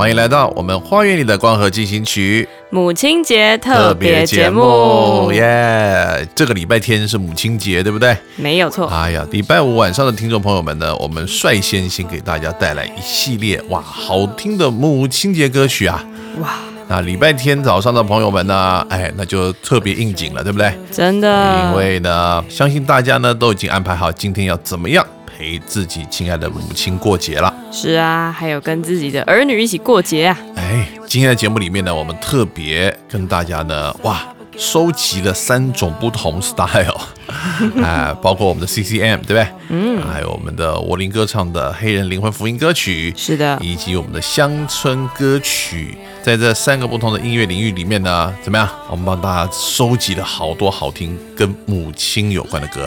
欢迎来到我们花园里的光合进行曲母亲节特别节目，耶！这个礼拜天是母亲节，对不对？没有错。哎呀，礼拜五晚上的听众朋友们呢，我们率先先给大家带来一系列哇好听的母亲节歌曲啊！哇，那礼拜天早上的朋友们呢，哎，那就特别应景了，对不对？真的，因为呢，相信大家呢都已经安排好今天要怎么样陪自己亲爱的母亲过节了。是啊，还有跟自己的儿女一起过节啊。哎，今天的节目里面呢，我们特别跟大家呢，哇，收集了三种不同 style，啊，包括我们的 CCM，对不对？嗯，还有我们的柏林歌唱的黑人灵魂福音歌曲，是的，以及我们的乡村歌曲，在这三个不同的音乐领域里面呢，怎么样？我们帮大家收集了好多好听跟母亲有关的歌。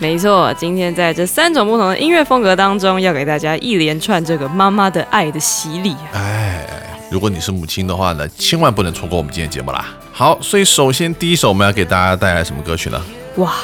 没错。今天在这三种不同的音乐风格当中，要给大家一连串这个妈妈的爱的洗礼啊。哎，如果你是母亲的话呢，千万不能错过我们今天节目啦。好，所以首先第一首我们要给大家带来什么歌曲呢？哇，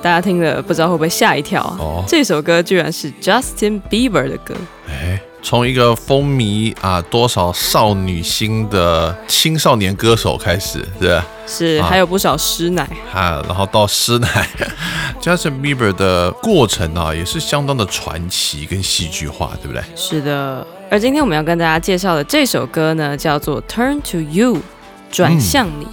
大家听了不知道会不会吓一跳啊？哦这首歌居然是 Justin Bieber 的歌。哎，从一个风靡啊多少少女心的青少年歌手开始，是吧？是，啊还有不少师奶。啊，然后到师奶，Justin Bieber 的过程啊，也是相当的传奇跟戏剧化，对不对？是的，而今天我们要跟大家介绍的这首歌呢，叫做《Turn to You》，转向你。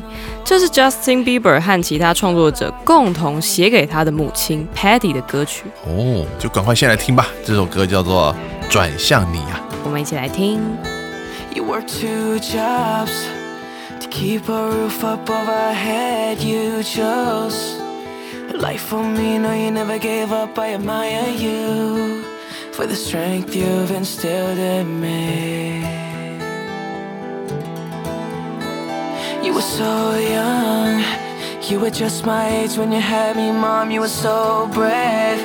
这是 Justin Bieber 和其他创作者共同写给他的母亲 Patty 的歌曲。哦，就赶快先来听吧，这首歌叫做《转向你》啊。我们一起来听。 You work two jobs to keep a roof up over our head. You chose a life for me. No, you never gave up. I admire you for the strength you've instilled in me. You were so young. You were just my age when you had me, mom. You were so brave.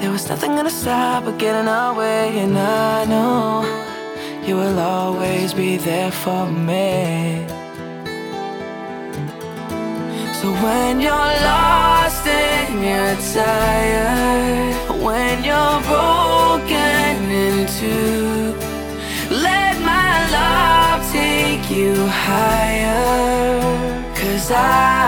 There was nothing gonna stop or get in our way, and I know you will always be there for me. So when you're lost and you're tired, when you're broken in two, let my love take you higher. Cause I, I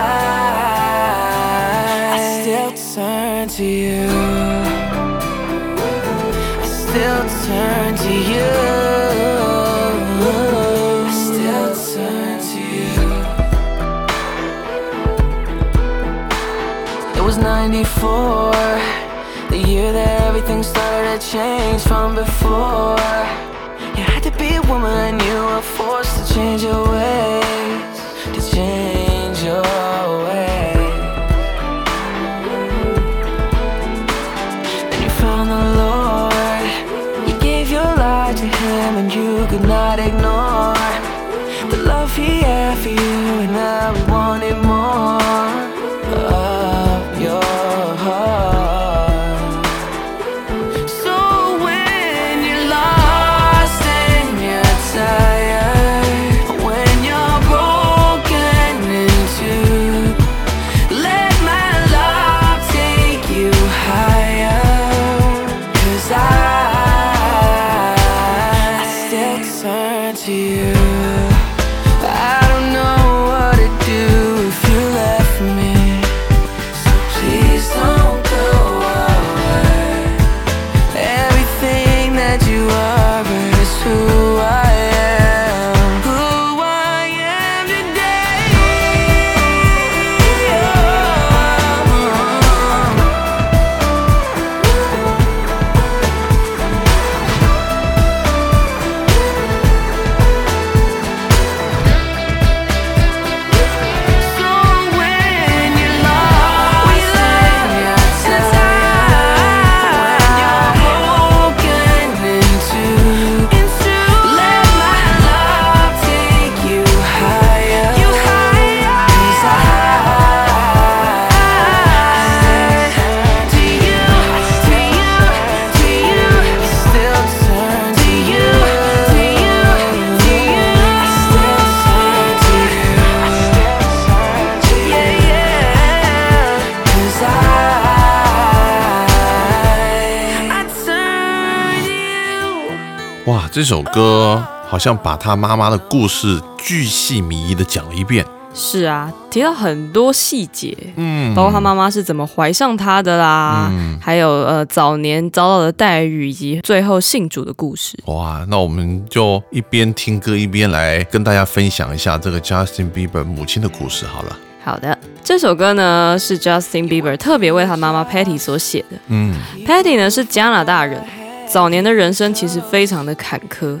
94, the year that everything started to change from before. You had to be a woman, you were forced to change your ways, to change your ways. Then you found the Lord. You gave your life to Him, and you could not ignore 这首歌好像把他妈妈的故事巨细靡遗的讲了一遍。是啊，提到很多细节，嗯，包括他妈妈是怎么怀上他的啦，嗯还有呃早年遭到的待遇，以及最后信主的故事。哇，那我们就一边听歌一边来跟大家分享一下这个 Justin Bieber 母亲的故事好了。好的，这首歌呢是 Justin Bieber 特别为他妈妈 Patty 所写的。嗯 Patty 呢是加拿大人，早年的人生其实非常的坎坷，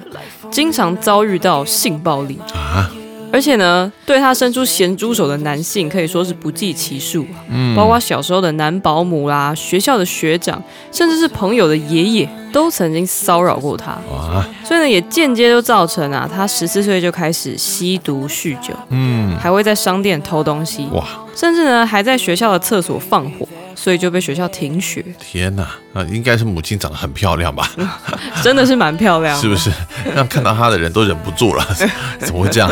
经常遭遇到性暴力，啊，而且呢对他伸出咸猪手的男性可以说是不计其数啊，嗯。包括小时候的男保姆啦、学校的学长，甚至是朋友的爷爷，都曾经骚扰过他。哇，所以呢，也间接就造成啊，他十四岁就开始吸毒酗酒，嗯，还会在商店偷东西，哇，甚至呢还在学校的厕所放火，所以就被学校停学，天哪，啊，应该是母亲长得很漂亮吧？真的是蛮漂亮，是不是？让看到她的人都忍不住了，怎么会这样？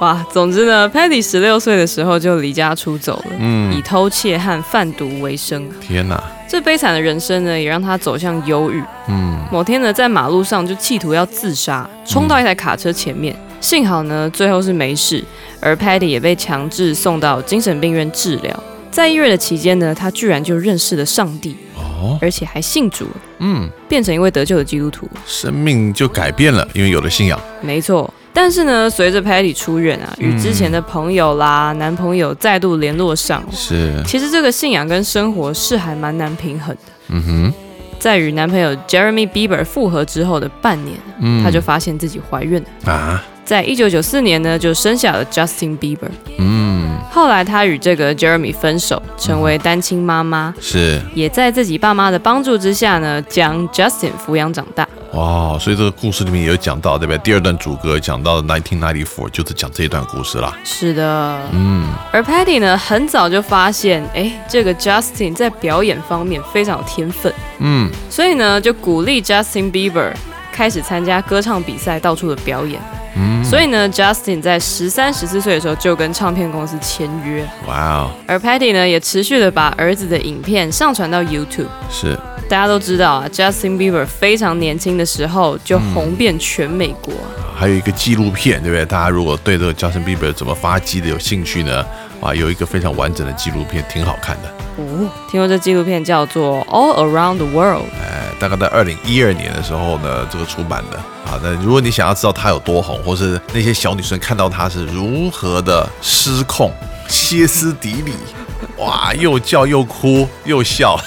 哇，总之呢，Patty 十六岁的时候就离家出走了，以嗯，偷窃和贩毒为生。天哪，这悲惨的人生呢，也让他走向忧郁。嗯某天呢，在马路上就企图要自杀，冲到一台卡车前面，幸好呢最后是没事，而 Patty 也被强制送到精神病院治疗。在医院的期间呢，他居然就认识了上帝，哦，而且还信主了，嗯，变成一位得救的基督徒。生命就改变了，因为有了信仰。没错，但是呢，随着 Patty 出院啊，与之前的朋友啦、男朋友再度联络上，是，其实这个信仰跟生活是还蛮难平衡的。嗯哼，在与男朋友 Jeremy Bieber 复合之后的半年，嗯，她就发现自己怀孕了。啊，在一九九四年呢，就生下了 Justin Bieber。嗯，后来他与这个 Jeremy 分手，成为单亲妈妈，是，也在自己爸妈的帮助之下呢，将 Justin 抚养长大。哇，所以这个故事里面也有讲到，对不对？第二段主歌讲到的 nineteen ninety four 就是讲这一段故事啦。是的，嗯，而 Patty 呢，很早就发现，哎，这个 Justin 在表演方面非常有天分，嗯，所以呢，就鼓励 Justin Bieber 开始参加歌唱比赛，到处的表演。嗯，所以呢，Justin 在十三、十四岁的时候就跟唱片公司签约，哇哦，而 Patty 呢也持续的把儿子的影片上传到 YouTube。是，大家都知道啊，Justin Bieber 非常年轻的时候就红遍全美国。还有一个纪录片，对不对？大家如果对这个 Justin Bieber 怎么发迹的有兴趣呢？啊，有一个非常完整的纪录片，挺好看的。哦，听说这纪录片叫做《All Around the World》。哎，大概在二零一二年的时候呢，这个出版的啊。那如果你想要知道他有多红，或是那些小女生看到他是如何的失控、歇斯底里，哇，又叫又哭又笑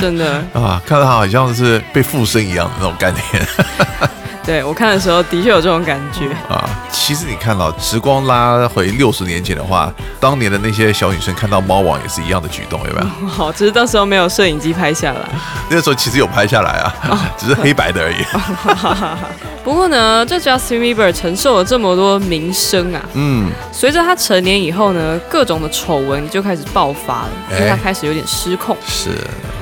真的，啊，看到他好像是被附身一样的那种概念对我看的时候的确有这种感觉。啊。其实你看到时光拉回六十年前的话，当年的那些小女生看到猫王也是一样的举动，有没有？好，只是到时候没有摄影机拍下来。那个时候其实有拍下来啊，只是黑白的而已。不过呢，这 Justin Bieber 承受了这么多名声啊，嗯，随着他成年以后呢，各种的丑闻就开始爆发了，因为他哎开始有点失控。是，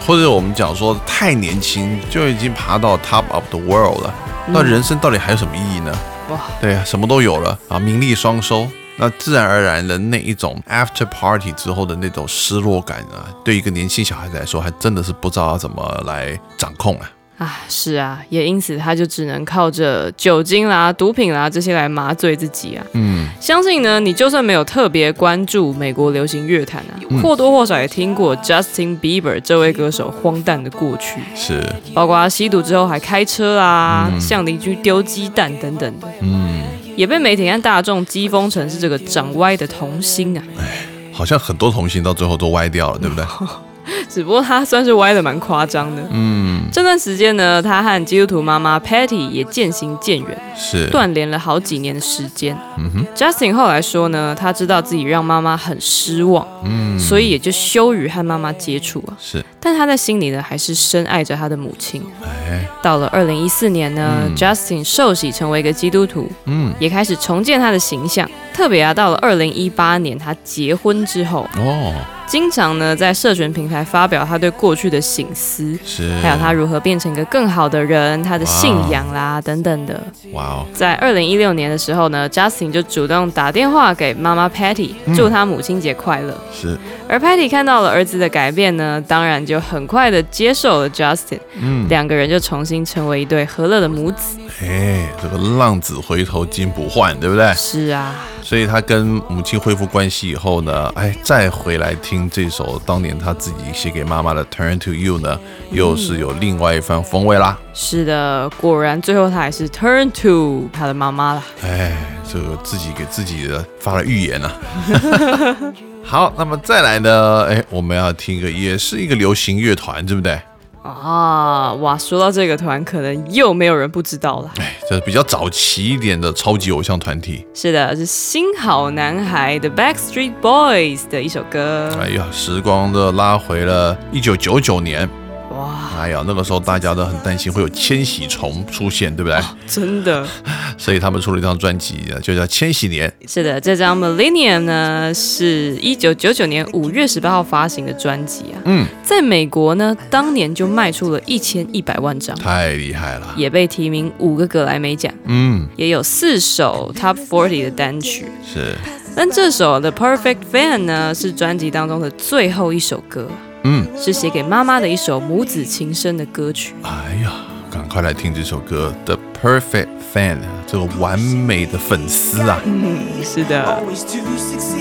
或者我们讲说太年轻就已经爬到 top of the world 了，那人生到底还有什么意义呢？哇，对呀，什么都有了啊，名利双收。那自然而然的那一种 after party 之后的那种失落感啊，对一个年轻小孩子来说，还真的是不知道怎么来掌控啊。啊，是啊，也因此他就只能靠着酒精啦、毒品啦这些来麻醉自己啊。嗯，相信呢，你就算没有特别关注美国流行乐坛啊，或多或少也听过 Justin Bieber 这位歌手荒诞的过去，是，包括他吸毒之后还开车啦、向邻居丢鸡蛋等等的，嗯，也被媒体和大众讥讽成是这个长歪的童星啊。哎好像很多童星到最后都歪掉了，对不对？只不过他算是歪的蛮夸张的。嗯，这段时间呢，他和基督徒妈妈 Patty 也渐行渐远，是，断联了好几年的时间。嗯哼，Justin 后来说呢，他知道自己让妈妈很失望，嗯，所以也就羞于和妈妈接触啊。是，但他在心里呢，还是深爱着他的母亲。哎，到了二零一四年呢、嗯 j u s t i n 受洗成为一个基督徒，嗯，也开始重建他的形象。特别啊，到了二零一八年他结婚之后，哦，经常呢在社群平台发表他对过去的醒思，是，还有他如何变成一个更好的人，他的信仰啦等等的。哇哦，在二零一六年的时候呢，Justin 就主动打电话给妈妈 Patty，祝他母亲节快乐。是，而 Patty 看到了儿子的改变呢，当然就很快的接受了 Justin，嗯，两个人就重新成为一对和乐的母子。哎，这个浪子回头金不换，对不对？是啊，所以他跟母亲恢复关系以后呢，哎，再回来听这首当年他自己写给妈妈的《Turn to You》呢，又是有另外一番风味啦。是的，果然最后他还是 turn to 他的妈妈了。哎，这个自己给自己的发了预言啊。好，那么再来呢？哎，我们要听一个，也是一个流行乐团，对不对？啊，哇，说到这个团，可能又没有人不知道了。哎，这是比较早期一点的超级偶像团体。是的，是新好男孩的 Backstreet Boys 的一首歌。哎呀，时光的拉回了一九九九年。哇，哎呀，那个时候大家都很担心会有千禧虫出现，对不对？真的 所以他们出了一张专辑，就叫《千禧年》。是的，这张 Millennium 呢是一九九九年五月十八号发行的专辑啊。嗯，在美国呢，当年就卖出了一千一百万张，太厉害了。也被提名五个格莱美奖，嗯，也有四首 Top Forty 的单曲。是，但这首《The Perfect Fan》呢，是专辑当中的最后一首歌，嗯，是写给妈妈的一首母子情深的歌曲。哎呀，赶快来听这首歌，《The Perfect Fan》，这个完美的粉丝啊。嗯，是的，always to succeed.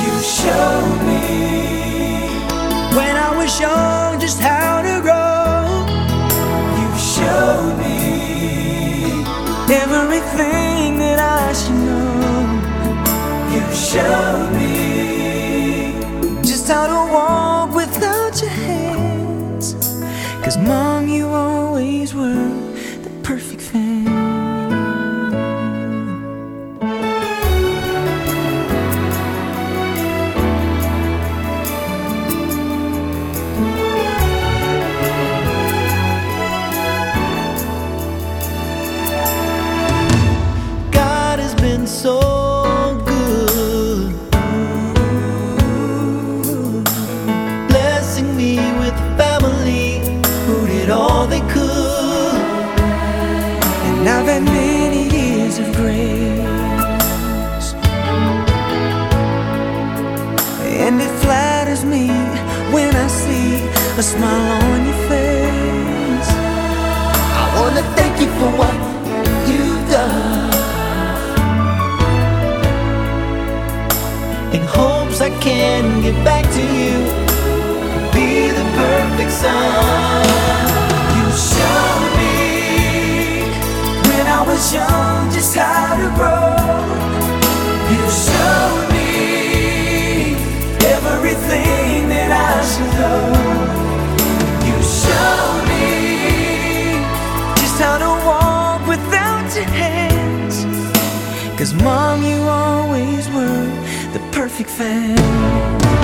You showed me when I was young just how to grow. You showed me everything that I should know. You showed Can get back to you, be the perfect son. You showed me when I was young just how to grow. You showed me everything that I should know. You showed me just how to walk without your hands. Cause mom, you were ik fan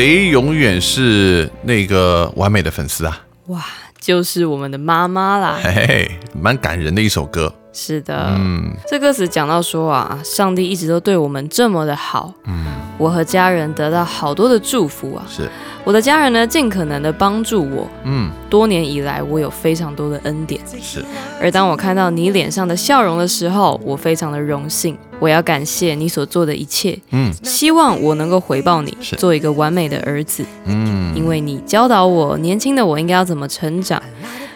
谁永远是那个完美的粉丝啊？哇，就是我们的妈妈啦。嘿嘿，蛮感人的一首歌。是的，嗯这歌词讲到说啊，上帝一直都对我们这么的好，嗯，我和家人得到好多的祝福啊。是，我的家人呢，尽可能的帮助我。嗯多年以来，我有非常多的恩典。是，而当我看到你脸上的笑容的时候，我非常的荣幸。我要感谢你所做的一切，嗯希望我能够回报你，做一个完美的儿子。嗯，因为你教导我，年轻的我应该要怎么成长，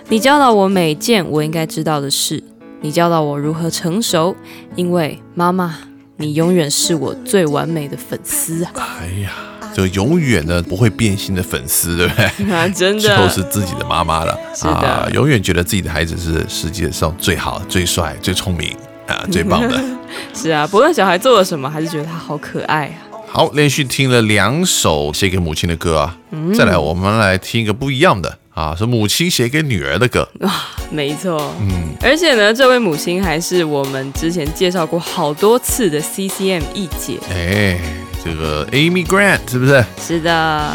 你教导我每件我应该知道的事，你教导我如何成熟。因为妈妈，你永远是我最完美的粉丝啊！哎呀，就永远的不会变心的粉丝，对不对？啊，真的都是自己的妈妈了，啊，永远觉得自己的孩子是世界上最好、最帅、最聪明啊，最棒的。是啊，不论小孩做了什么，还是觉得他好可爱啊。好，连续听了两首写给母亲的歌啊，嗯再来我们来听一个不一样的啊，是母亲写给女儿的歌。没错，嗯，而且呢，这位母亲还是我们之前介绍过好多次的 CCM 一姐。哎，这个 Amy Grant 是不是？是的，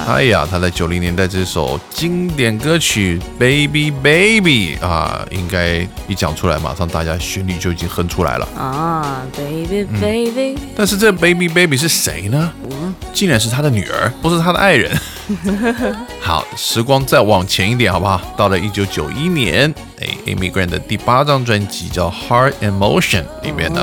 哎呀，她在九零年代这首经典歌曲《Baby Baby》啊，应该一讲出来，马上大家旋律就已经哼出来了。啊，baby 嗯 baby，、但是这 Baby Baby 是谁呢？竟然是他的女儿，不是他的爱人。好，时光再往前一点，好不好？到了一九九一年，哎，Amy Grant 的第八张专辑叫《Heart and Motion》里面呢，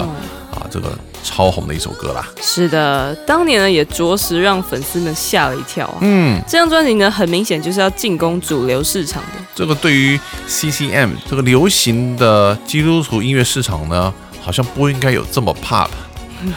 啊，这个超红的一首歌啦。是的，当年呢也着实让粉丝们吓了一跳啊。嗯，这张专辑呢，很明显就是要进攻主流市场的。这个对于 CCM 这个流行的基督徒音乐市场呢，好像不应该有这么 pop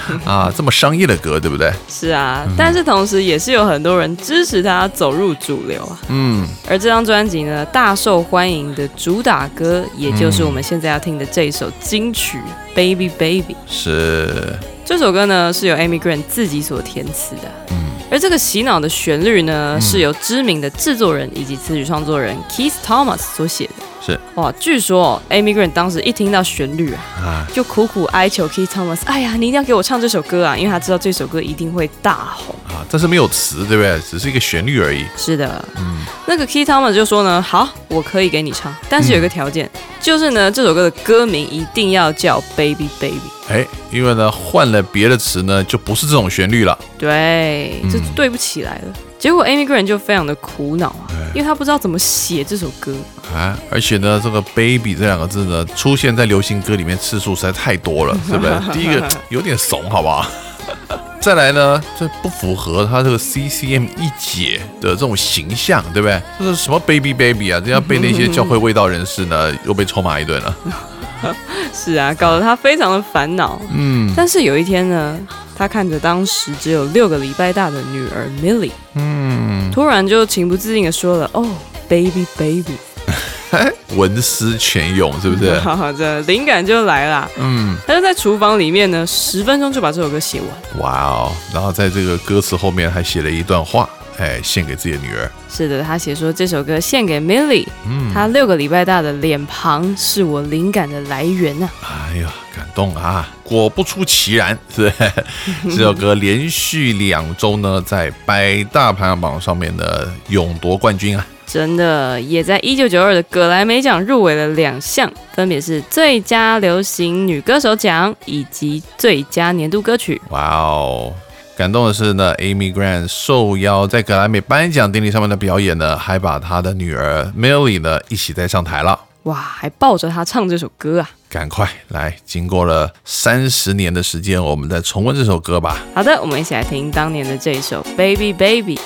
啊，这么商业的歌，对不对？是啊，但是同时也是有很多人支持他走入主流啊。嗯，而这张专辑呢，大受欢迎的主打歌，也就是我们现在要听的这一首金曲《Baby Baby》。是，这首歌呢是由 Amy Grant 自己所填词的，嗯而这个洗脑的旋律呢，是由知名的制作人以及词曲创作人 Keith Thomas 所写的。是哇，据说哦 Amy Grant 当时一听到旋律啊，啊，就苦苦哀求 Keith Thomas，哎呀，你一定要给我唱这首歌啊，因为他知道这首歌一定会大红。啊，但是没有词，对不对？只是一个旋律而已。是的，嗯那个 Keith Thomas 就说呢，好，我可以给你唱，但是有一个条件，就是呢，这首歌的歌名一定要叫 Baby Baby。哎，因为呢换了别的词呢，就不是这种旋律了。对，这嗯对不起来了。结果 Amy Grant 就非常的苦恼啊，因为他不知道怎么写这首歌。啊，而且呢，这个 “baby” 这两个字呢，出现在流行歌里面次数实在太多了，对不对？第一个有点怂，好不好？再来呢，这不符合他这个 CCM 一姐的这种形象，对不对？这是什么 baby baby 啊？这样被那些教会味道人士呢，又被臭骂一顿了。是啊，搞得他非常的烦恼。嗯但是有一天呢，他看着当时只有六个礼拜大的女儿 Millie，嗯，突然就情不自禁的说了：“哦，baby baby。文思泉涌，是不”是？好好的，灵感就来了。嗯，他就在厨房里面呢，十分钟就把这首歌写完。哇哦！然后在这个歌词后面还写了一段话，哎，献给自己的女儿。是的，他写说这首歌献给 Millie，嗯，她六个礼拜大的脸庞是我灵感的来源啊。哎呀，感动啊！果不出其然，是 这首歌连续两周呢，在百大排行榜上面的勇夺冠军啊！真的，也在一九九二的葛莱美奖入围了两项，分别是最佳流行女歌手奖以及最佳年度歌曲。哇哦！感动的是呢，Amy Grant 受邀在格莱美颁奖典礼上面的表演呢，还把她的女儿 Millie 呢一起带上台了。哇，还抱着她唱这首歌啊！赶快来，经过了三十年的时间，我们再重温这首歌吧。好的，我们一起来听当年的这首《Baby》。Baby,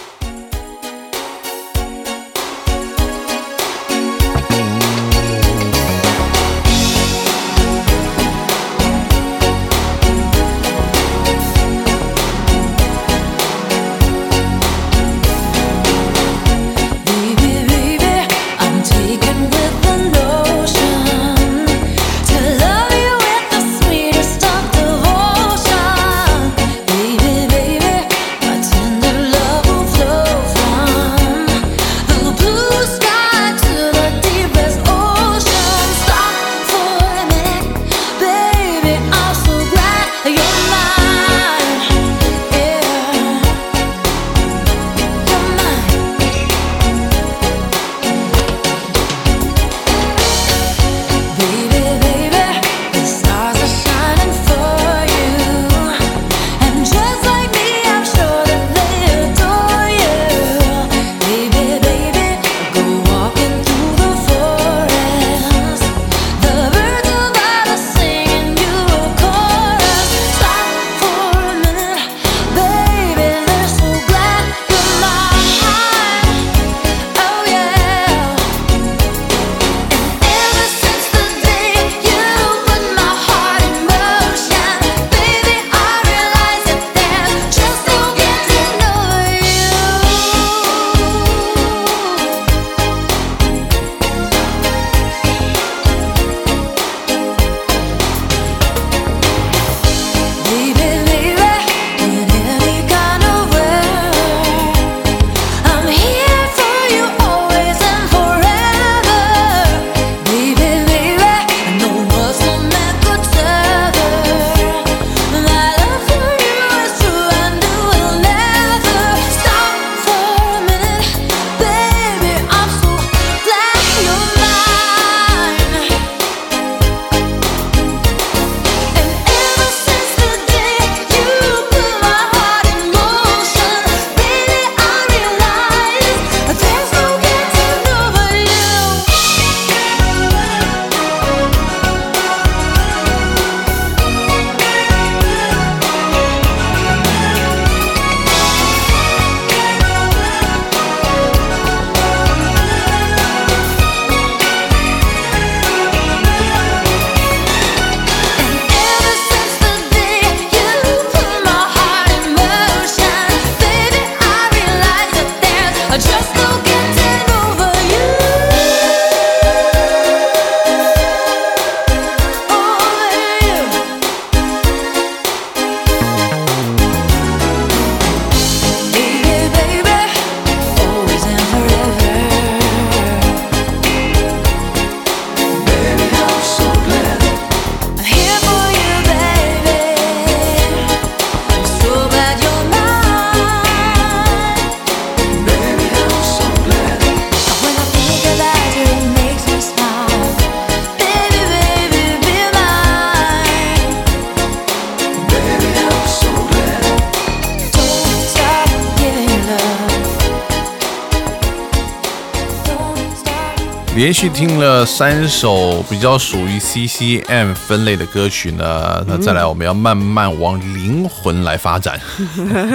去听了三首比较属于 CCM 分类的歌曲呢，那再来我们要慢慢往灵魂来发展，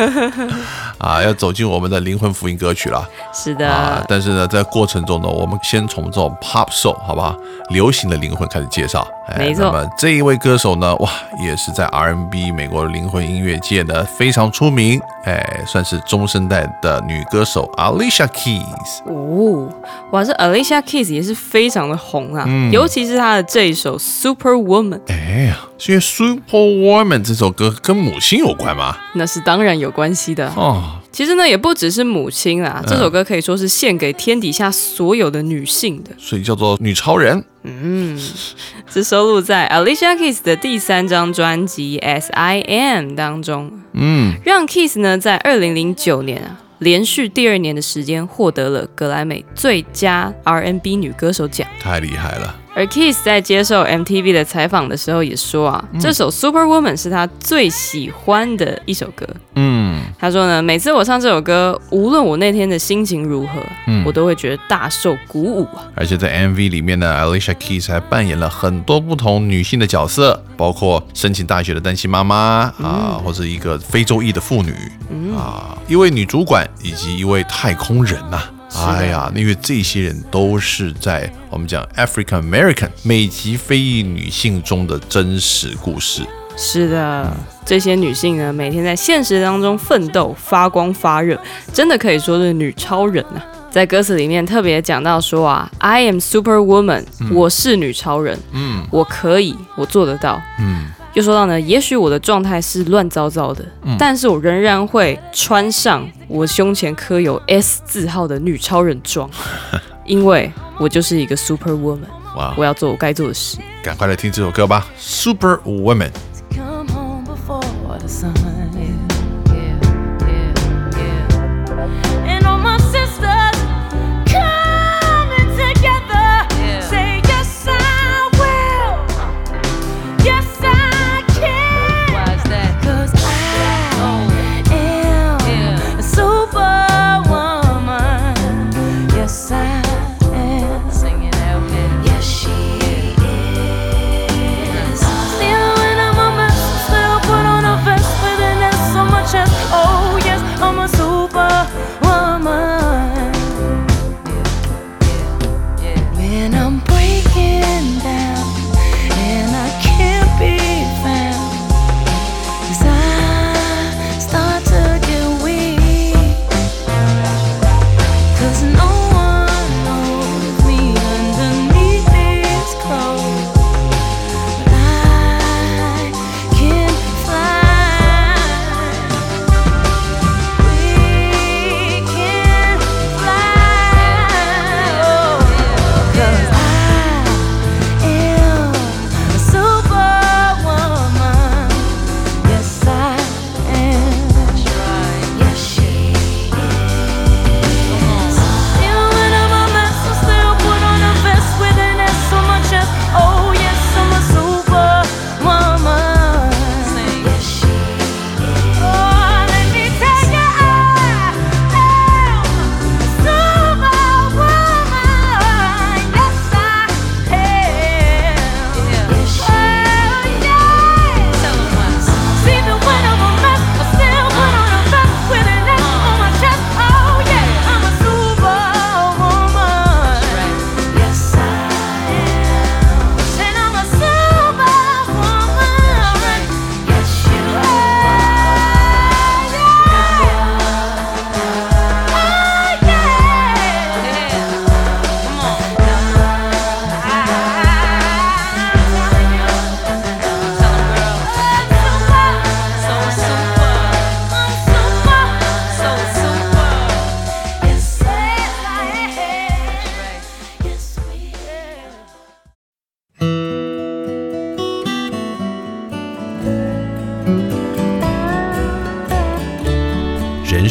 啊，要走进我们的灵魂福音歌曲了是的，啊！但是呢，在过程中呢，我们先从这种 pop soul 好不好？流行的灵魂开始介绍。哎没错那么这一位歌手呢，哇，也是在 R&B 美国灵魂音乐界呢非常出名，哎，算是中生代的女歌手 Alicia Keys。哦，哇，这 Alicia Keys 也是非常的红啊，嗯尤其是她的这一首 Super Woman，哎呀，是因为 Super Woman 这首歌跟母亲有关吗？那是当然有关系的。哦，其实呢，也不只是母亲啦，嗯这首歌可以说是献给天底下所有的女性的。所以叫做女超人。嗯是收录在 Alicia Keys 的第三张专辑《S I M》当中，嗯，让 Keys 呢在二零零九年啊，连续第二年的时间获得了格莱美最佳 R&B 女歌手奖。太厉害了。而 Kiss 在接受 MTV 的采访的时候也说啊，这首 Super Woman 是他最喜欢的一首歌。嗯，他说呢，每次我唱这首歌，无论我那天的心情如何，嗯。我都会觉得大受鼓舞啊。而且在 MV 里面呢，Alicia Keys 还扮演了很多不同女性的角色，包括申请大学的单亲妈妈啊，或者一个非洲裔的妇女啊，一位女主管以及一位太空人呐、哎呀，因为这些人都是在我们讲 African American 美籍非裔女性中的真实故事。是的，这些女性呢，每天在现实当中奋斗、发光发热，真的可以说是女超人啊。在歌词里面特别讲到说啊，I am super woman，、我是女超人，嗯我可以，我做得到。嗯，又说到呢，也许我的状态是乱糟糟的，但是我仍然会穿上我胸前刻有 S 字号的女超人装，因为我就是一个 super woman，哇我，要做我该做的事。赶快来听这首歌吧，Super Woman。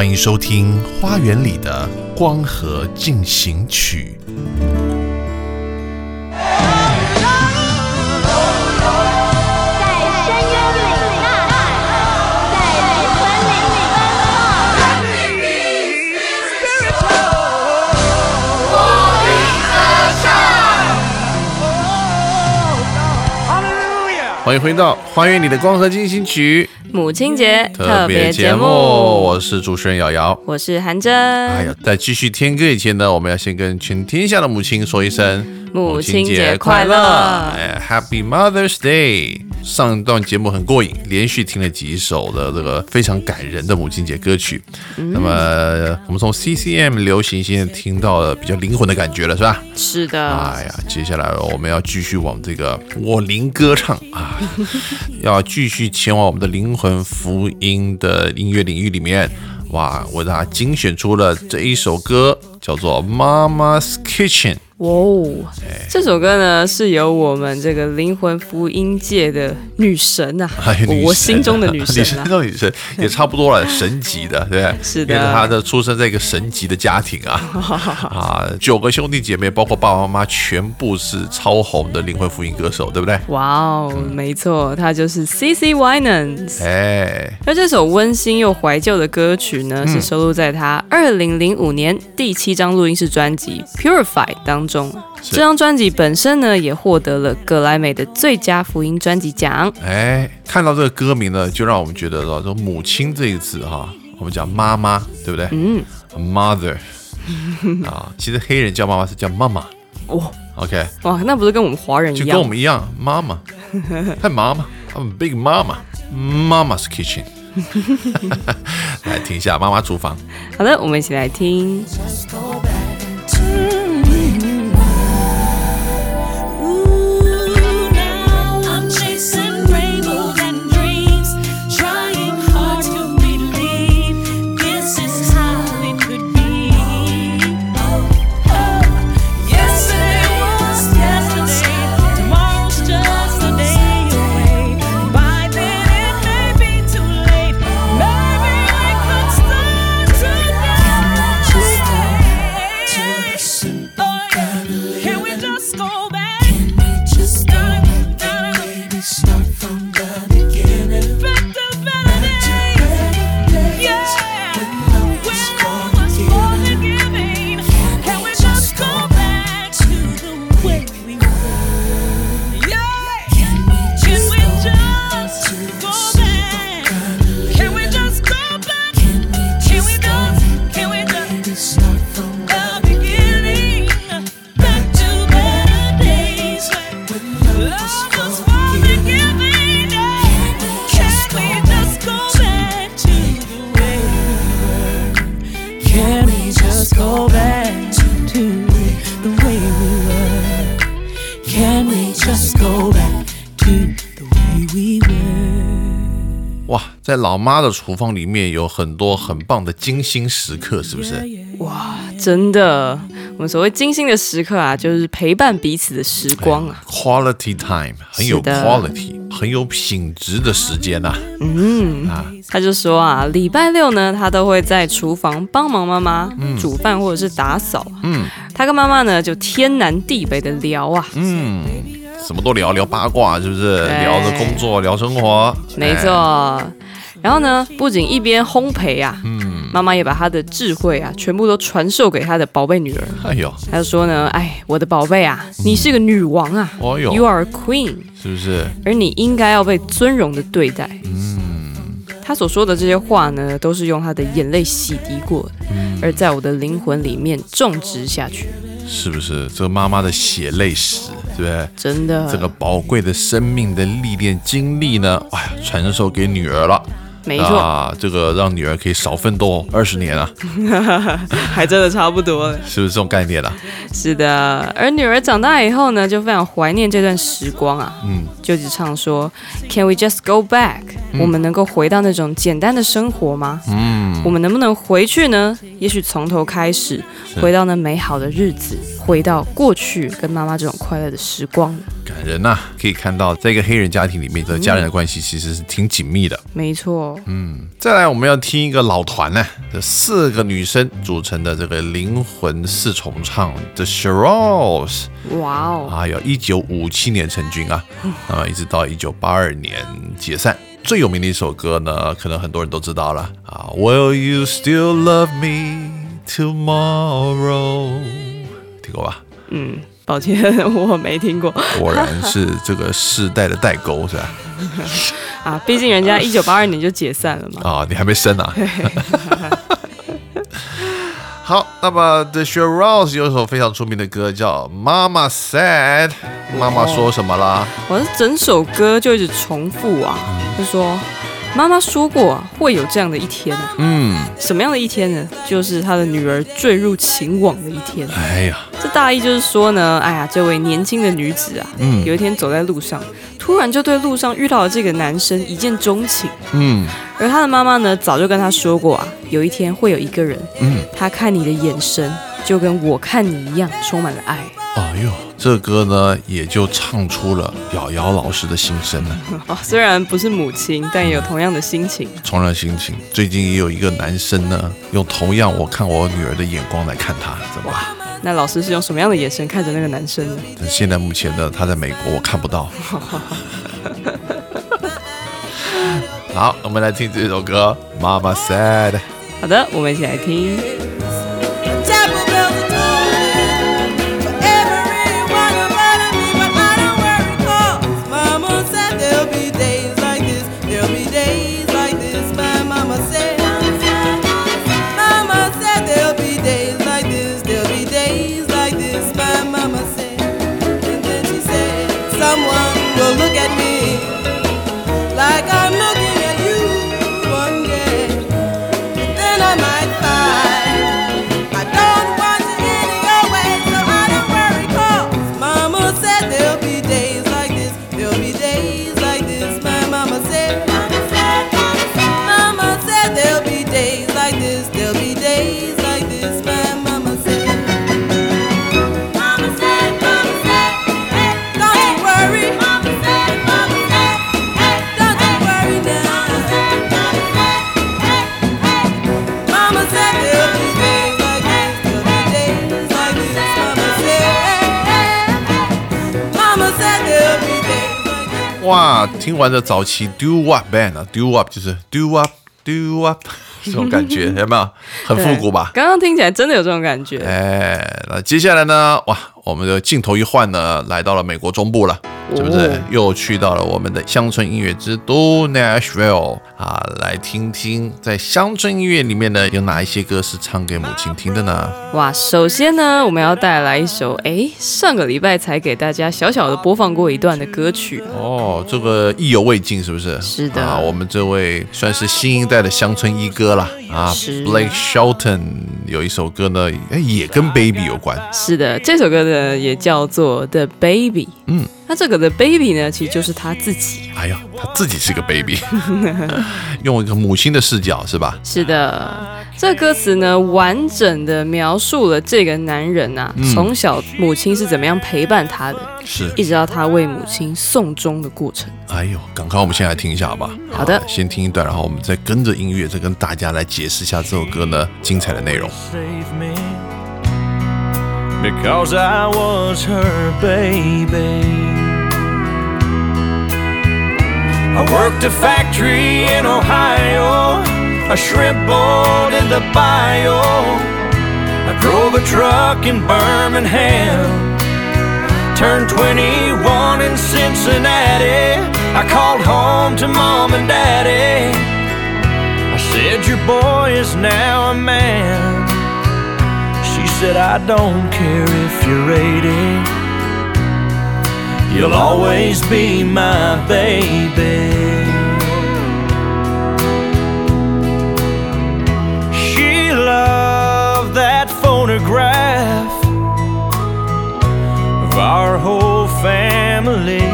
欢迎收听《花园里的光合进行曲》。欢迎回到《花园里的光合进行曲母亲节》特别节目，我是主持人瑶瑶。我是韩真。哎呀，在继续听歌以前呢，我们要先跟全天下的母亲说一声母亲节快乐哎，Happy Mother's Day！上一段节目很过瘾，连续听了几首的这个非常感人的母亲节歌曲。嗯那么我们从 CCM 流行现在听到了比较灵魂的感觉了，是吧？是的，哎呀，接下来我们要继续往这个我灵歌唱啊，要继续前往我们的灵魂福音的音乐领域里面。哇，我给大家精选出了这一首歌，叫做《Mama's Kitchen》。哇哦，这首歌呢是由我们这个灵魂福音界的女神啊，我心中的女神啊，心中的女神也差不多了，神级的，对？是的因为她的出生在一个神级的家庭啊，啊，九个兄弟姐妹，包括爸爸妈妈，全部是超红的灵魂福音歌手，对不对？哇哦，没错，她就是 C C Winans。哎，那这首温馨又怀旧的歌曲呢，嗯是收录在她二零零五年第七张录音室专辑《Purify》当中。是。这张专辑本身呢，也获得了格莱美的最佳福音专辑奖。哎，看到这个歌名呢，就让我们觉得说，说母亲这一字哈，我们讲妈妈，对不对？嗯，mother。啊，其实黑人叫妈妈是叫妈妈。哦，OK，哇，那不是跟我们华人一样。就样？跟我们一样，妈妈，嗨妈妈，I'm big 妈妈，Mama's kitchen，来听一下妈妈厨房。好的，我们一起来听。妈的厨房里面有很多很棒的精心时刻，是不是？哇，真的，我们所谓精心的时刻啊，就是陪伴彼此的时光啊。Quality time 很有 quality，很有品质的时间呐、嗯，啊。他就说啊，礼拜六呢，他都会在厨房帮忙妈妈煮饭或者是打扫。嗯他跟妈妈呢就天南地北的聊啊，嗯，什么都聊聊八卦，是不是？聊着工作，聊生活，没错。哎然后呢，不仅一边烘焙啊，嗯，妈妈也把她的智慧啊，全部都传授给她的宝贝女儿。哎呦，她就说呢，哎，我的宝贝啊，你是个女王啊、哦哟 y o u are a queen，是不是？而你应该要被尊荣的对待。嗯，她所说的这些话呢，都是用她的眼泪洗涤过的，嗯而在我的灵魂里面种植下去。是不是？这个妈妈的血泪史，对不对？真的，这个宝贵的生命的历练经历呢，哎呀，传授给女儿了。没错啊，这个让女儿可以少奋斗二十年啊，还真的差不多了。是不是这种概念啊？是的，而女儿长大以后呢，就非常怀念这段时光啊，嗯，就只唱说，Can we just go back？、我们能够回到那种简单的生活吗？嗯，我们能不能回去呢？也许从头开始，回到那美好的日子，回到过去跟妈妈这种快乐的时光。感人呐、可以看到，在一个黑人家庭里面，的家人的关系其实是挺紧密的。没错，嗯，再来我们要听一个老团呢，这四个女生组成的这个灵魂四重唱 The Shirelles 哇哦，啊，有一九五七年成军啊，啊，一直到一九八二年解散。最有名的一首歌呢，可能很多人都知道了啊，Will you still love me tomorrow？听过吧？嗯，抱歉，我没听过 果然是这个世代的代沟，是吧？啊，毕竟人家一九八二年就解散了嘛。啊，你还没生啊？好，那么 The Shirelles 有一首非常出名的歌叫《Mama Said》，妈妈说什么啦？我是整首歌就一直重复啊，就说妈妈说过啊，会有这样的一天啊。嗯，什么样的一天呢？就是他的女儿坠入情网的一天。哎呀，这大意就是说呢，哎呀，这位年轻的女子啊，嗯有一天走在路上，突然就对路上遇到的这个男生一见钟情。嗯而她的妈妈呢，早就跟她说过啊，有一天会有一个人，嗯，他看你的眼神就跟我看你一样，充满了爱。哎呦，这歌呢也就唱出了瑶瑶老师的心声了，哦，虽然不是母亲，但也有同样的心情。同样的心情。最近也有一个男生呢，用同样我看我女儿的眼光来看她，怎么办？那老师是用什么样的眼神看着那个男生呢？但现在目前呢，他在美国，我看不到。好，我们来听这首歌《Mama Said》。好的，我们一起来听。哇，听完的早期 Do Up Band 啊，Do Up 就是 Do Up Do Up 这种感觉，有没有？很复古吧？刚刚听起来真的有这种感觉。哎，那接下来呢？哇，我们的镜头一换呢，来到了美国中部了，是不是？哦又去到了我们的乡村音乐之都 Nashville 啊，来听听在乡村音乐里面呢，有哪一些歌是唱给母亲听的呢？哇，首先呢，我们要带来一首，哎，上个礼拜才给大家小小的播放过一段的歌曲。哦，这个意犹未尽，是不是？是的啊，我们这位算是新一代的乡村一哥啦。啊，Blake Shelton 有一首歌呢，哎，也跟 Baby 有关。是的，这首歌呢也叫做《The Baby》。嗯，那这个 The Baby 呢，其实就是他自己。哎呀，他自己是个 baby，用一个母亲的视角是吧？是的，这歌词呢，完整的描述了这个男人啊，嗯从小母亲是怎么样陪伴他的，是。一直到他为母亲送终的过程。哎呦，赶快我们先来听一下好吧？好的先听一段，然后我们再跟着音乐，再跟大家来解释一下这首歌呢精彩的内容。save me because I was her baby. I worked a factory in Ohio, a shrimp boat in the bio. I drove a truck in Birmingham, turned 21 in Cincinnati. I called home to mom and daddy. I said, Your boy is now a man said, I don't care if you're 80, you'll always be my baby. She loved that phonograph of our whole family.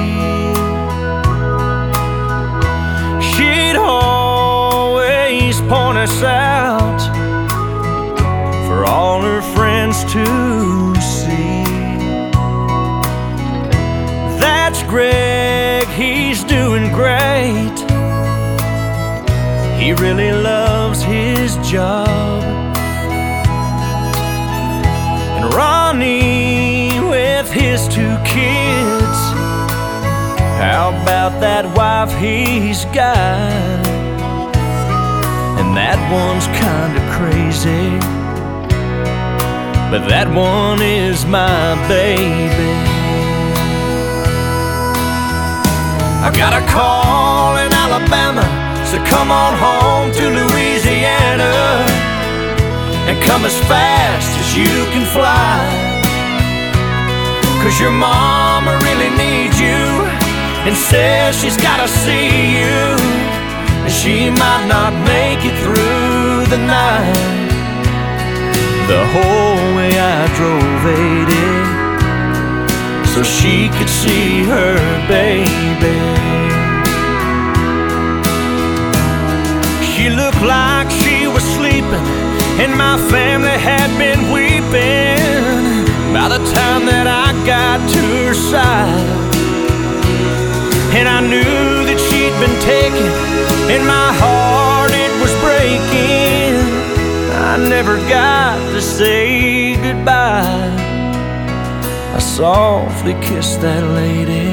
About that wife he's got? And that one's kinda crazy. But that one is my baby. I got a call in Alabama, so come on home to Louisiana and come as fast as you can fly. Cause your mama really needs you and says she's gotta see you. And she might not make it through the night. The whole way I drove 80 so she could see her baby. She looked like she was sleeping, and my family had been weeping by the time that I got to her side. And I knew that she'd been taken, and my heart it was breaking. I never got to say goodbye. I softly kissed that lady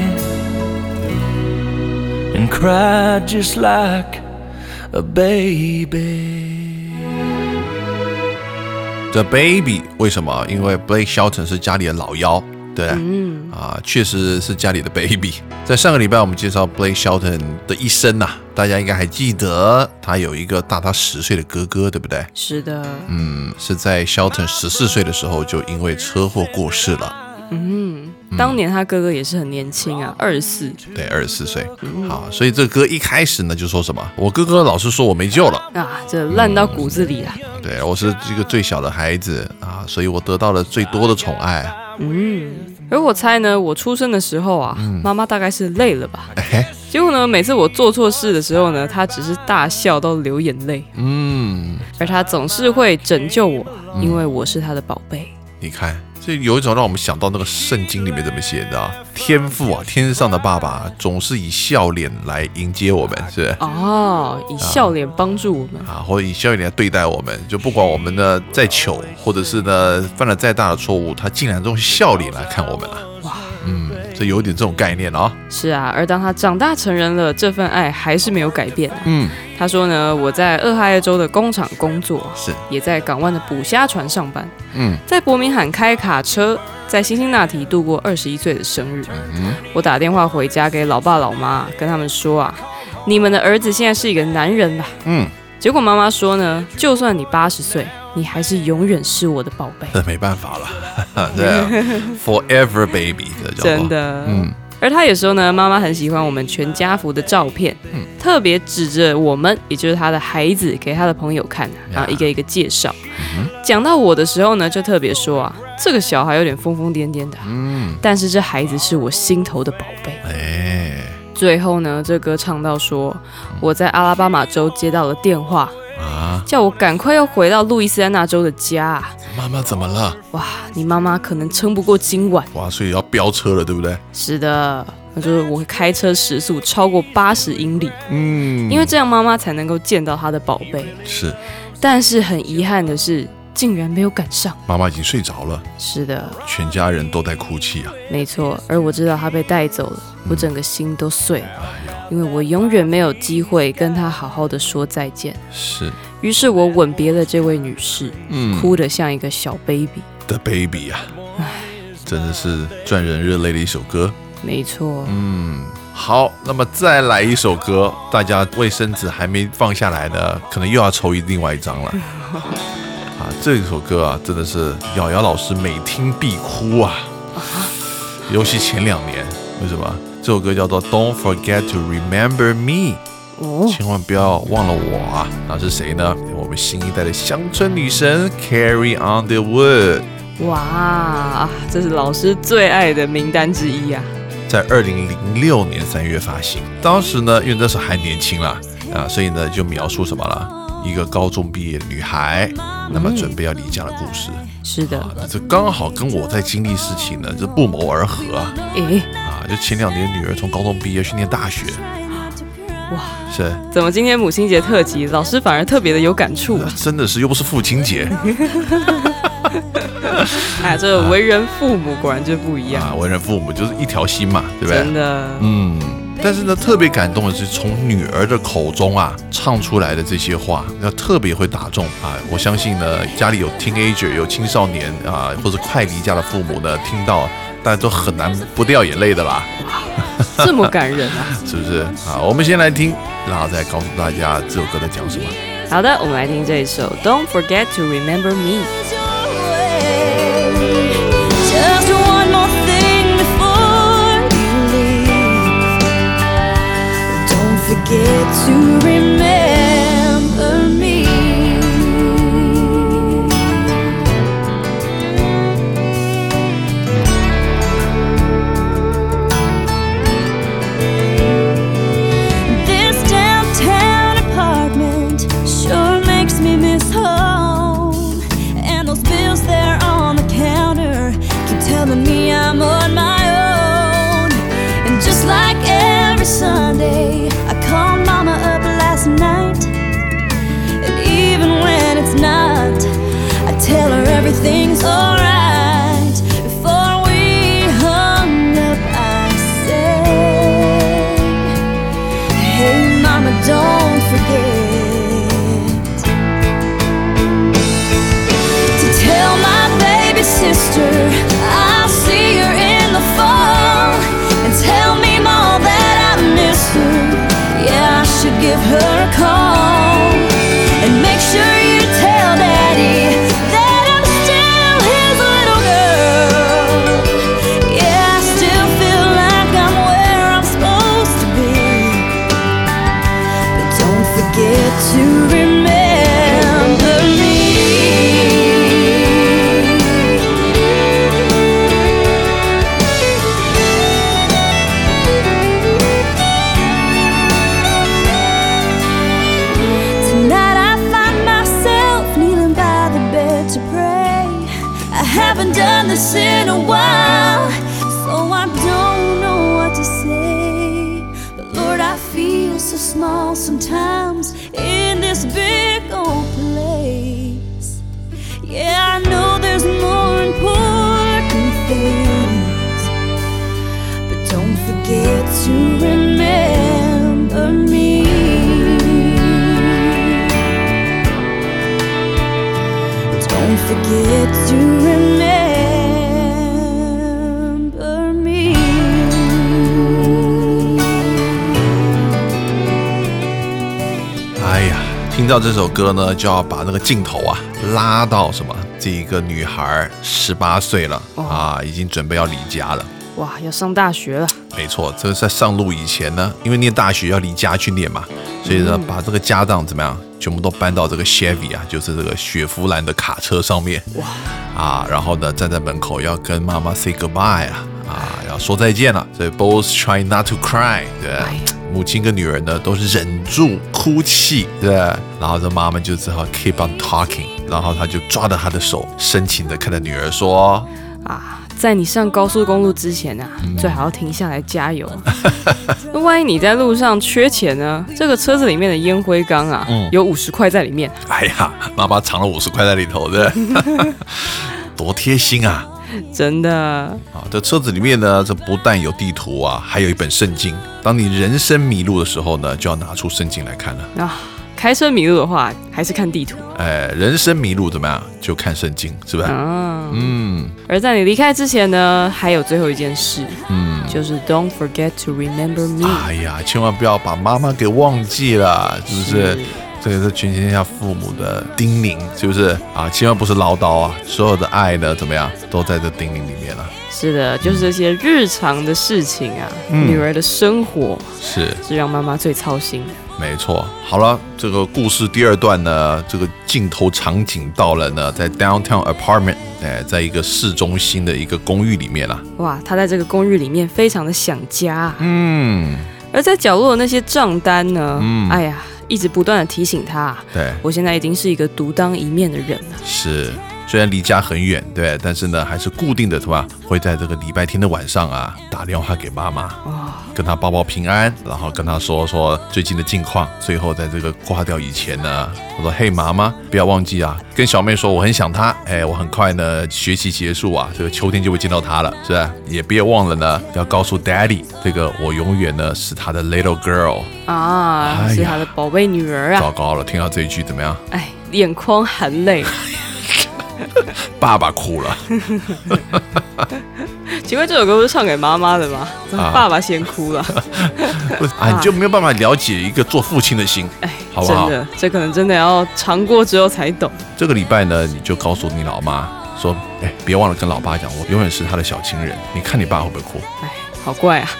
and cried just like a baby. The Baby 为什么？因为 Blake Shelton 是家里的老幺，对，嗯， 啊，确实是家里的 baby。在上个礼拜我们介绍 Blake Shelton 的一生呐、大家应该还记得他有一个大他十岁的哥哥，对不对？是的，嗯，是在 Shelton 十四岁的时候就因为车祸过世了，嗯，当年他哥哥也是很年轻啊，二十四，对，二十四岁。好，所以这个歌一开始呢就说什么？我哥哥老是说我没救了，啊，这烂到骨子里啊。对我是这个最小的孩子啊，所以我得到了最多的宠爱。嗯，而我猜呢，我出生的时候啊，妈妈大概是累了吧。哎，结果呢，每次我做错事的时候呢，她只是大笑到流眼泪，嗯，而她总是会拯救我，因为我是她的宝贝。你看，这有一种让我们想到那个圣经里面怎么写的、啊？天父啊，天上的爸爸总是以笑脸来迎接我们，是不是？哦，以笑脸帮助我们。啊，或者以笑脸来对待我们，就不管我们呢再糗，或者是呢犯了再大的错误，他竟然用笑脸来看我们了、这有点这种概念啊、是啊，而当他长大成人了，这份爱还是没有改变、啊。嗯，他说呢，我在俄亥俄州的工厂工作，是，也在港湾的捕虾船上班，嗯。在伯明翰开卡车，在辛辛那提度过二十一岁的生日。嗯我打电话回家给老爸老妈，跟他们说啊，你们的儿子现在是一个男人了。嗯，结果妈妈说呢，就算你八十岁，你还是永远是我的宝贝。这 没办法了，对啊，Forever Baby，真，的，嗯。而他也说呢，妈妈很喜欢我们全家福的照片，嗯。特别指着我们，也就是他的孩子，给他的朋友看，然后一个一个介绍。嗯讲到我的时候呢，就特别说啊，这个小孩有点疯疯癫癫的，嗯，但是这孩子是我心头的宝贝。哎最后呢，这歌唱到说，我在阿拉巴马州接到了电话，啊，叫我赶快要回到路易斯安那州的家啊。妈妈怎么了？哇，你妈妈可能撑不过今晚。哇，所以要飙车了，对不对？是的，那就是我会开车时速超过八十英里，嗯，因为这样妈妈才能够见到她的宝贝。是但是很遗憾的是，竟然没有赶上。妈妈已经睡着了，是的，全家人都在哭泣啊。没错。而我知道她被带走了，我整个心都碎了，因为我永远没有机会跟她好好的说再见。是，于是我吻别了这位女士，嗯哭得像一个小 baby。的 baby 啊，真的是赚人热泪的一首歌。没错，嗯，好，那么再来一首歌，大家卫生纸还没放下来呢，可能又要抽一另外一张了。啊，这首歌啊，真的是瑶瑶老师每听必哭啊，尤其前两年，为什么？这首歌叫做《Don't Forget to Remember Me》，哦，千万不要忘了我啊！那是谁呢？我们新一代的乡村女神 Carrie Underwood。哇，这是老师最爱的名单之一啊！在二零零六年三月发行。当时呢，因为那时候还年轻啦，啊，所以呢就描述什么了？一个高中毕业的女孩，那么准备要离家的故事。是的，啊，这刚好跟我在经历事情呢，这不谋而合啊！诶，啊，就前两年女儿从高中毕业去念大学，哇，是怎么今天母亲节特辑，老师反而特别的有感触啊？真的是又不是父亲节 哎，这为人父母果然就不一样，啊，为人父母就是一条心嘛，对不对？真的。嗯，但是呢，特别感动的是从女儿的口中啊唱出来的这些话，那特别会打中啊。我相信呢，家里有 teenager 有青少年啊，或者快离家的父母呢，听到大家都很难不掉眼泪的啦，这么感人啊！是不是？啊，我们先来听，然后再告诉大家这首歌在讲什么。好的，我们来听这一首《Don't Forget to Remember Me》。get to sister 听到这首歌呢，就要把那个镜头啊拉到什么？这一个女孩十八岁了啊，已经准备要离家了。哇，要上大学了，没错，这个在上路以前呢，因为念大学要离家去念嘛，所以呢，把这个家当怎么样，全部都搬到这个 Chevy 啊，就是这个雪佛兰的卡车上面。哇！啊，然后呢，站在门口要跟妈妈 say goodbye 啊，啊，要说再见了。所以 both try not to cry，对母亲跟女儿呢都是忍住哭泣，对然后这妈妈就只好 keep on talking，然后她就抓着她的手，深情的看着女儿说。啊，在你上高速公路之前啊，最好要停下来加油。那 万一你在路上缺钱呢？这个车子里面的烟灰缸啊，嗯有五十块在里面。哎呀，妈妈藏了五十块在里头的，多贴心啊！真的，啊，这车子里面呢，这不但有地图啊，还有一本圣经。当你人生迷路的时候呢，就要拿出圣经来看了。啊，开车迷路的话，还是看地图。哎，人生迷路怎么样？就看圣经，是吧？啊，嗯而在你离开之前呢，还有最后一件事，嗯。就是 Don't forget to remember me。哎呀，千万不要把妈妈给忘记了，是不是？这个是全天下父母的叮咛，是不是啊？千万不是唠叨啊，所有的爱呢，怎么样，都在这叮咛里面了。是的，就是这些日常的事情啊，嗯女儿的生活是，是让妈妈最操心的。没错。好了，这个故事第二段呢，这个镜头场景到了呢，在 downtown apartment，哎，在一个市中心的一个公寓里面啦。哇，他在这个公寓里面非常的想家啊，嗯，而在角落的那些账单呢，嗯哎呀，一直不断的提醒她啊，对，我现在已经是一个独当一面的人了。是。虽然离家很远，对，但是呢，还是固定的，是吧？会在这个礼拜天的晚上啊，打电话给妈妈，跟她报报平安，然后跟她说说最近的近况。最后在这个挂掉以前呢，我说：“嘿，妈妈，不要忘记啊，跟小妹说我很想她。哎，我很快呢，学习结束啊，这个秋天就会见到她了，是吧？也别忘了呢，要告诉 Daddy，这个我永远呢是他的 little girl。啊，哎是她的宝贝女儿啊，糟糕了，听到这一句怎么样？哎，眼眶含泪。爸爸哭了。请问这首歌不是唱给妈妈的吗？怎么啊爸爸先哭了？啊，你就没有办法了解一个做父亲的心。哎，好不好真的，这可能真的要尝过之后才懂。这个礼拜呢，你就告诉你老妈说，哎，别忘了跟老爸讲，我永远是他的小情人。你看你爸会不会哭？哎，好怪啊！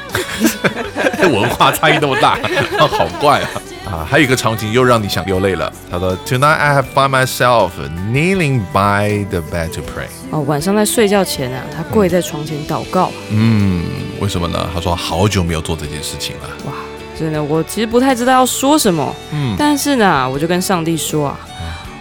文化差异那么大，好怪啊！啊，还有一个场景又让你想流泪了。他说，Tonight I have found myself kneeling by the bed to pray。哦，晚上在睡觉前啊，他跪在床前祷告。嗯，为什么呢？他说好久没有做这件事情了。哇，真的，我其实不太知道要说什么。嗯但是呢，我就跟上帝说啊，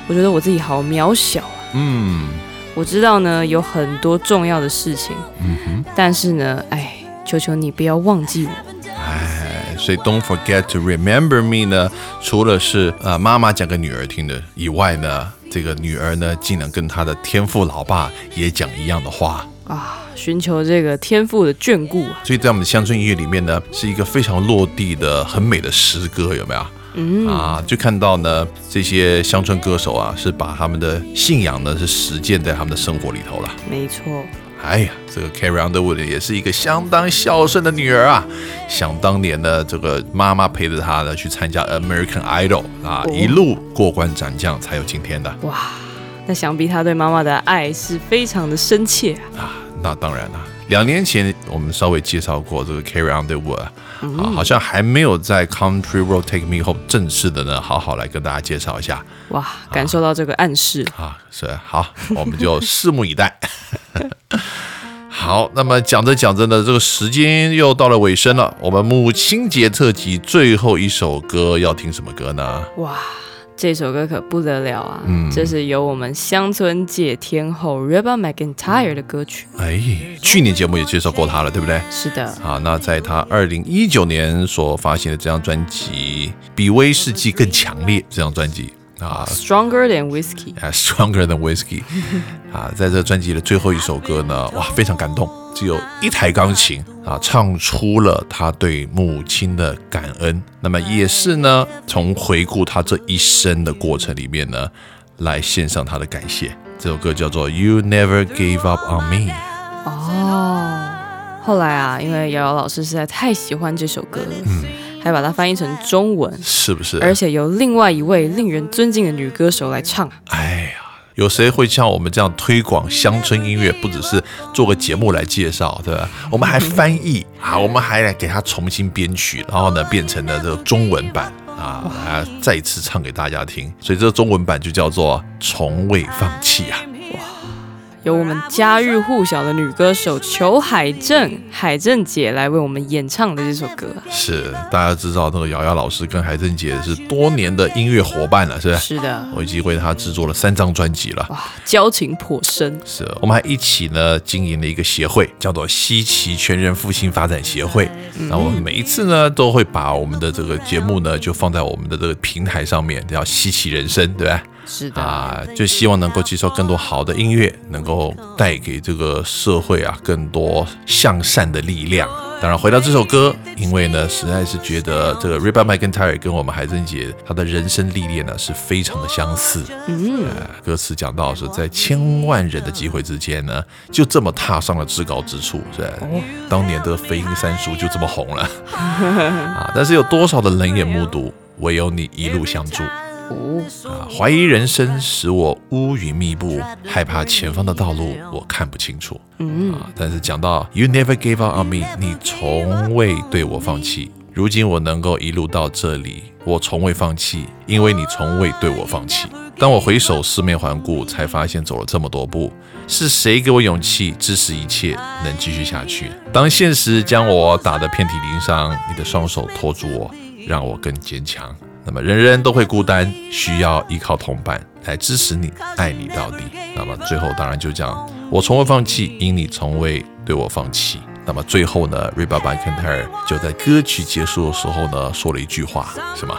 我觉得我自己好渺小啊。嗯我知道呢，有很多重要的事情，嗯哼，但是呢，哎，求求你不要忘记我。哎，所以 Don't forget to remember me 呢，除了是呃妈妈讲给女儿听的以外呢，这个女儿呢，竟然跟她的天父老爸也讲一样的话。啊，寻求这个天赋的眷顾啊，所以在我们的乡村音乐里面呢，是一个非常落地的、很美的诗歌，有没有？嗯，啊，就看到呢，这些乡村歌手啊，是把他们的信仰呢，是实践在他们的生活里头了。没错，哎呀，这个 Carrie Underwood 也是一个相当孝顺的女儿啊。想当年呢，这个妈妈陪着她呢去参加 American Idol 啊，哦一路过关斩将，才有今天的哇，那想必她对妈妈的爱是非常的深切啊。啊。那当然了，两年前我们稍微介绍过这个 Carrie Underwood 啊，啊好像还没有在 Country Road Take Me Home 正式的呢，好好来跟大家介绍一下哇，感受到这个暗示。啊。是好，我们就拭目以待。好，那么讲着讲着呢，这个时间又到了尾声了。我们母亲节特辑最后一首歌要听什么歌呢？哇，这首歌可不得了啊！嗯这是由我们乡村界天后 Reba McIntyre 的歌曲。哎，去年节目也介绍过她了，对不对？是的，啊，那在她二零一九年所发行的这张专辑《比威士忌更强烈》这张专辑啊。Stronger than whiskey。啊，Stronger than Whiskey，啊，在这专辑的最后一首歌呢，哇，非常感动，只有一台钢琴啊，唱出了他对母亲的感恩。那么也是呢，从回顾他这一生的过程里面呢，来献上他的感谢。这首歌叫做《You Never Gave Up on Me》。哦，后来啊，因为瑶瑶老师实在太喜欢这首歌了，嗯还把它翻译成中文，是不是？而且由另外一位令人尊敬的女歌手来唱。哎呀，有谁会像我们这样推广乡村音乐？不只是做个节目来介绍，对吧？我们还翻译啊，我们还来给它重新编曲，然后呢，变成了这个中文版啊，啊，再次唱给大家听。所以这个中文版就叫做《从未放弃》啊。由我们家喻户晓的女歌手裘海正海正姐来为我们演唱的这首歌啊。是大家知道那个瑶瑶老师跟海正姐是多年的音乐伙伴了，是不是？是的，我已经为她制作了三张专辑了。哇，交情颇深。是，我们还一起呢经营了一个协会，叫做西奇全人复兴发展协会。那我们每一次呢都会把我们的这个节目呢就放在我们的这个平台上面，叫西奇人生，对吧？是的，啊，就希望能够接受更多好的音乐，能够带给这个社会啊更多向善的力量。当然，回到这首歌，因为呢，实在是觉得这个 Reba McEntire 跟我们海珍姐她的人生历练呢是非常的相似。嗯，呃，歌词讲到是在千万人的机会之间呢，就这么踏上了至高之处，是吧？当年的飞鹰三叔就这么红了啊！但是有多少的冷眼目睹，唯有你一路相助。啊，怀疑人生使我乌云密布，害怕前方的道路我看不清楚。嗯，啊，但是讲到 You never gave up on me，你从未对我放弃。如今我能够一路到这里，我从未放弃，因为你从未对我放弃。当我回首四面环顾，才发现走了这么多步，是谁给我勇气，支持一切能继续下去？当现实将我打得遍体鳞伤，你的双手托住我，让我更坚强。那么人人都会孤单，需要依靠同伴来支持你，爱你到底。那么最后当然就讲，我从未放弃，因你从未对我放弃。那么最后呢，Reba McEntire 就在歌曲结束的时候呢，说了一句话，什么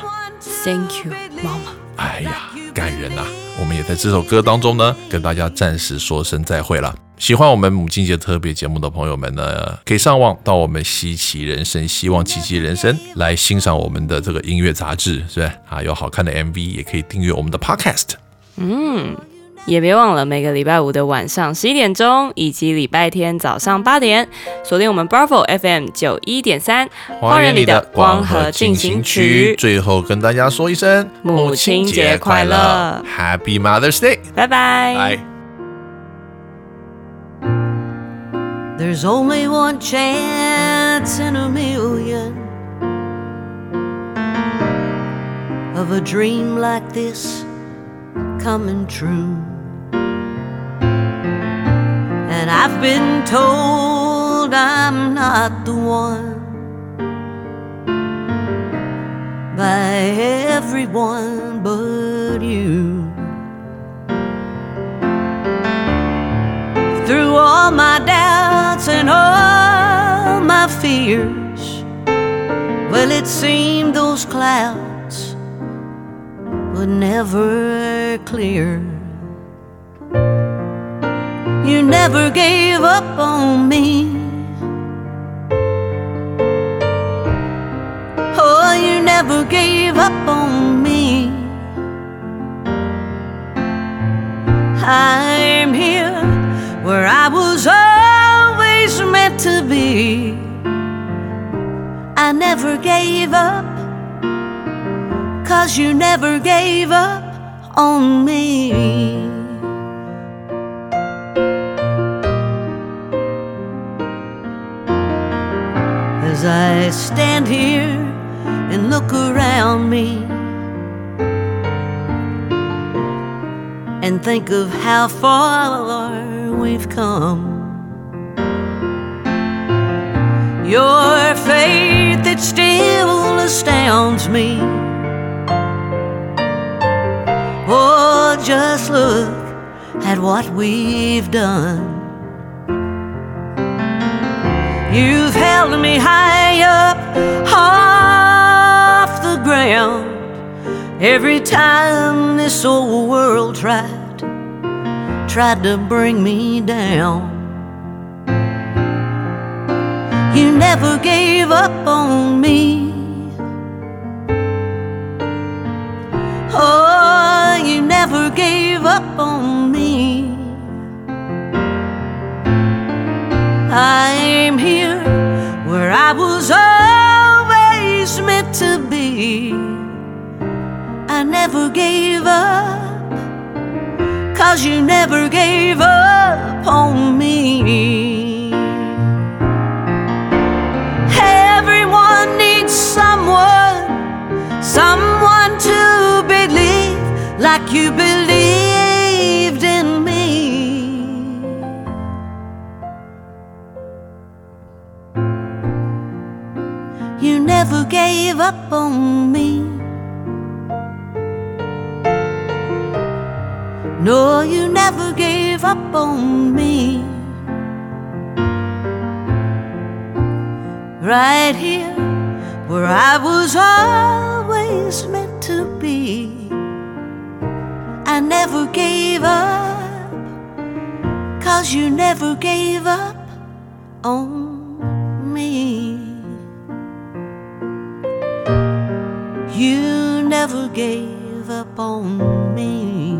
？Thank you，妈妈。哎呀，感人呐、我们也在这首歌当中呢，跟大家暂时说声再会了。喜欢我们母亲节特别节目的朋友们呢，可以上网到我们稀奇人生、希望奇迹人生来欣赏我们的这个音乐杂志，是不是啊？有好看的 MV，也可以订阅我们的 Podcast。嗯，也别忘了每个礼拜五的晚上十一点钟，以及礼拜天早上八点，锁定我们 Bravo FM 九一点三，花园里的光合进行曲。最后跟大家说一声母亲节快乐，Happy Mother's Day，拜拜。拜。There's only one chance in a million of a dream like this coming true. And I've been told I'm not the one by everyone but you. through all my doubts and all my fears. Well, it seemed those clouds would never clear. You never gave up on me. Oh, you never gave up on me. I'm here where I was always meant to be. I never gave up, cause you never gave up on me. As I stand here and look around me and think of how far we've come. Your faith, that still astounds me. Oh, just look at what we've done. You've held me high up off the ground every time this old world tried tried to bring me down. You never gave up on me. Oh, you never gave up on me. I'm here where I was always meant to be. I never gave up, cause you never gave up on me. Everyone needs someone, someone to believe like you believed gave up on me. No, you never gave up on me. Right here, where I was always meant to be. I never gave up, cause you never gave up on You never gave up on me.